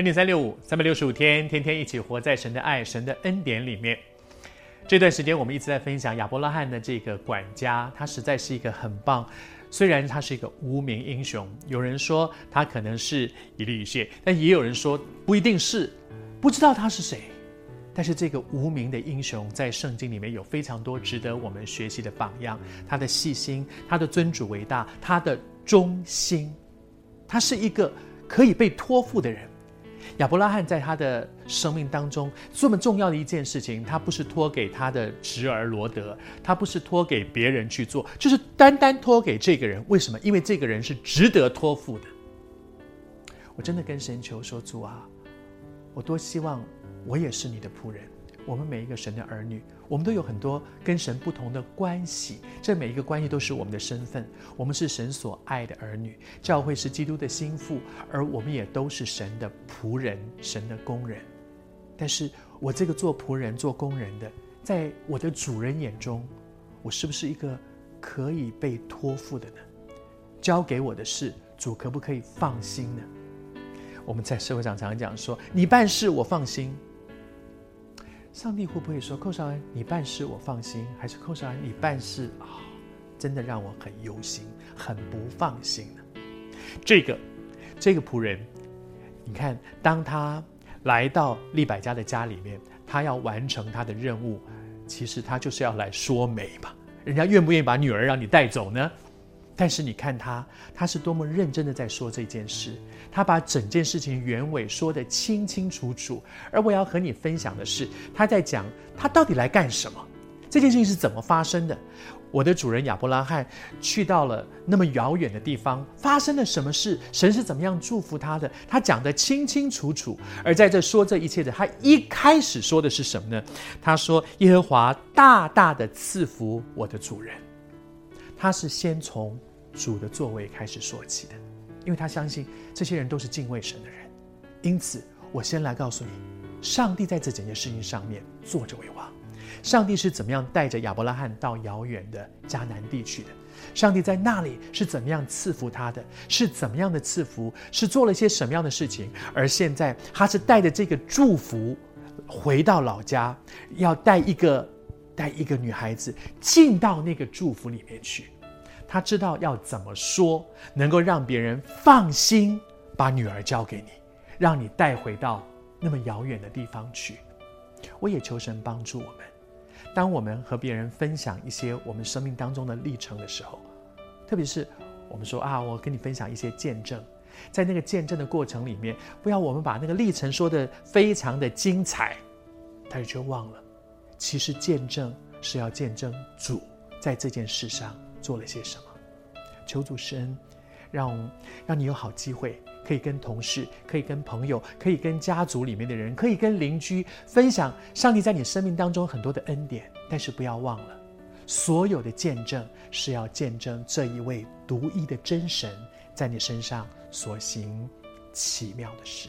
恩典三六五，三百六十五天，天天一起活在神的爱、神的恩典里面。这段时间，我们一直在分享亚伯拉罕的这个管家，他实在是一个很棒。虽然他是一个无名英雄，有人说他可能是以利以谢，但也有人说不一定是，不知道他是谁。但是这个无名的英雄在圣经里面有非常多值得我们学习的榜样。他的细心，他的尊主为大，他的忠心，他是一个可以被托付的人。亚伯拉罕在他的生命当中这么重要的一件事情，他不是托给他的侄儿罗德，他不是托给别人去做，就是单单托给这个人。为什么？因为这个人是值得托付的。我真的跟神求说：主啊，我多希望。我也是你的仆人，我们每一个神的儿女，我们都有很多跟神不同的关系，这每一个关系都是我们的身份。我们是神所爱的儿女，教会是基督的心腹，而我们也都是神的仆人、神的工人。但是我这个做仆人、做工人的，在我的主人眼中，我是不是一个可以被托付的呢？交给我的事，主可不可以放心呢？我们在社会上常常讲说：“你办事，我放心。”上帝会不会说：“寇少安，你办事我放心，还是寇少安你办事啊、真的让我很忧心，很不放心呢？”这个这个仆人，你看，当他来到利百家的家里面，他要完成他的任务，其实他就是要来说媒嘛。人家愿不愿意把女儿让你带走呢？但是你看他，他是多么认真的在说这件事，他把整件事情原委说得清清楚楚。而我要和你分享的是，他在讲他到底来干什么，这件事情是怎么发生的。我的主人亚伯拉罕去到了那么遥远的地方，发生了什么事？神是怎么样祝福他的？他讲得清清楚楚。而在这说这一切的，他一开始说的是什么呢？他说：“耶和华大大的赐福我的主人。”他是先从。主的作为开始说起的，因为他相信这些人都是敬畏神的人，因此我先来告诉你，上帝在这整件事情上面坐着为王。上帝是怎么样带着亚伯拉罕到遥远的迦南地去的？上帝在那里是怎么样赐福他的？是怎么样的赐福？是做了些什么样的事情？而现在他是带着这个祝福回到老家，要带一个带一个女孩子进到那个祝福里面去。他知道要怎么说，能够让别人放心把女儿交给你，让你带回到那么遥远的地方去。我也求神帮助我们，当我们和别人分享一些我们生命当中的历程的时候，特别是我们说啊，我跟你分享一些见证，在那个见证的过程里面，不要我们把那个历程说得非常的精彩，但是却忘了，其实见证是要见证主在这件事上。做了些什么？求主施恩，让让你有好机会，可以跟同事，可以跟朋友，可以跟家族里面的人，可以跟邻居分享上帝在你生命当中很多的恩典。但是不要忘了，所有的见证是要见证这一位独一的真神在你身上所行奇妙的事。